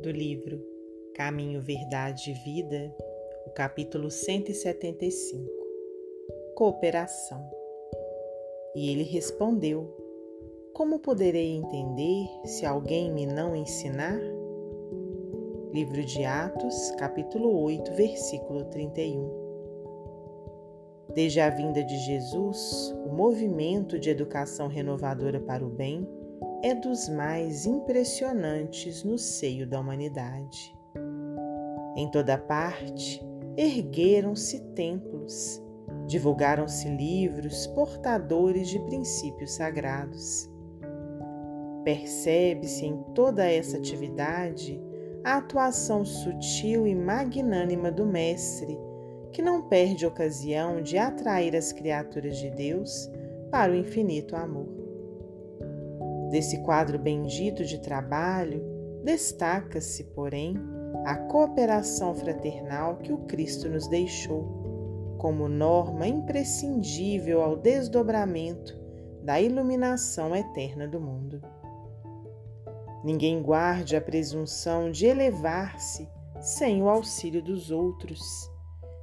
do livro Caminho, Verdade e Vida, o capítulo 175 Cooperação. E ele respondeu: Como poderei entender se alguém me não ensinar? Livro de Atos, capítulo 8, versículo 31. Desde a vinda de Jesus, o movimento de educação renovadora para o bem é dos mais impressionantes no seio da humanidade. Em toda parte, ergueram-se templos, divulgaram-se livros portadores de princípios sagrados. Percebe-se em toda essa atividade a atuação sutil e magnânima do Mestre, que não perde ocasião de atrair as criaturas de Deus para o infinito amor. Desse quadro bendito de trabalho, destaca-se, porém, a cooperação fraternal que o Cristo nos deixou, como norma imprescindível ao desdobramento da iluminação eterna do mundo. Ninguém guarde a presunção de elevar-se sem o auxílio dos outros,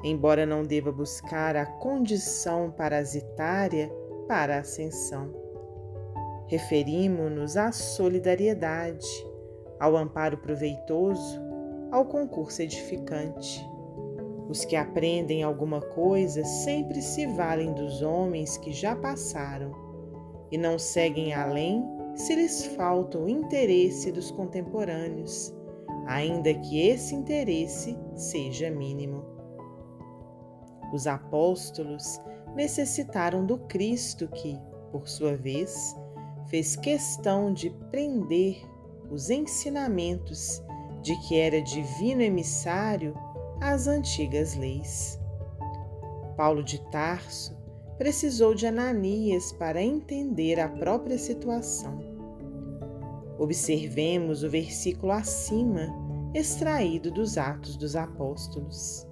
embora não deva buscar a condição parasitária para a ascensão Referimos-nos à solidariedade, ao amparo proveitoso, ao concurso edificante. Os que aprendem alguma coisa sempre se valem dos homens que já passaram e não seguem além se lhes falta o interesse dos contemporâneos, ainda que esse interesse seja mínimo. Os apóstolos necessitaram do Cristo que, por sua vez, fez questão de prender os ensinamentos de que era divino emissário às antigas leis. Paulo de Tarso precisou de Ananias para entender a própria situação. Observemos o versículo acima, extraído dos Atos dos Apóstolos.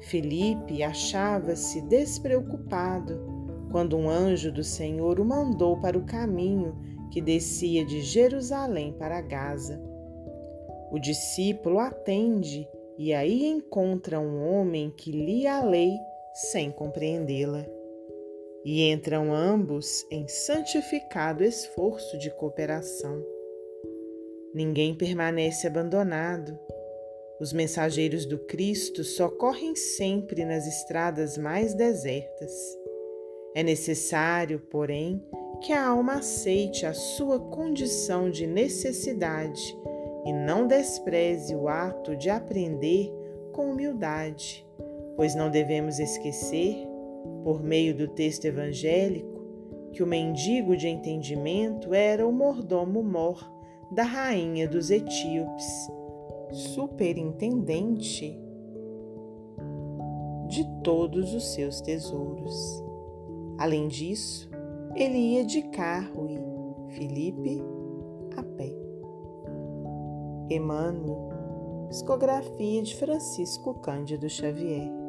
Felipe achava-se despreocupado quando um anjo do Senhor o mandou para o caminho que descia de Jerusalém para Gaza. O discípulo atende e aí encontra um homem que lia a lei sem compreendê-la. E entram ambos em santificado esforço de cooperação. Ninguém permanece abandonado. Os mensageiros do Cristo socorrem sempre nas estradas mais desertas. É necessário, porém, que a alma aceite a sua condição de necessidade e não despreze o ato de aprender com humildade, pois não devemos esquecer, por meio do texto evangélico, que o mendigo de entendimento era o mordomo mor da rainha dos etíopes, superintendente de todos os seus tesouros. Além disso, ele ia de carro e Felipe a pé. Emmanuel, psicografia de Francisco Cândido Xavier.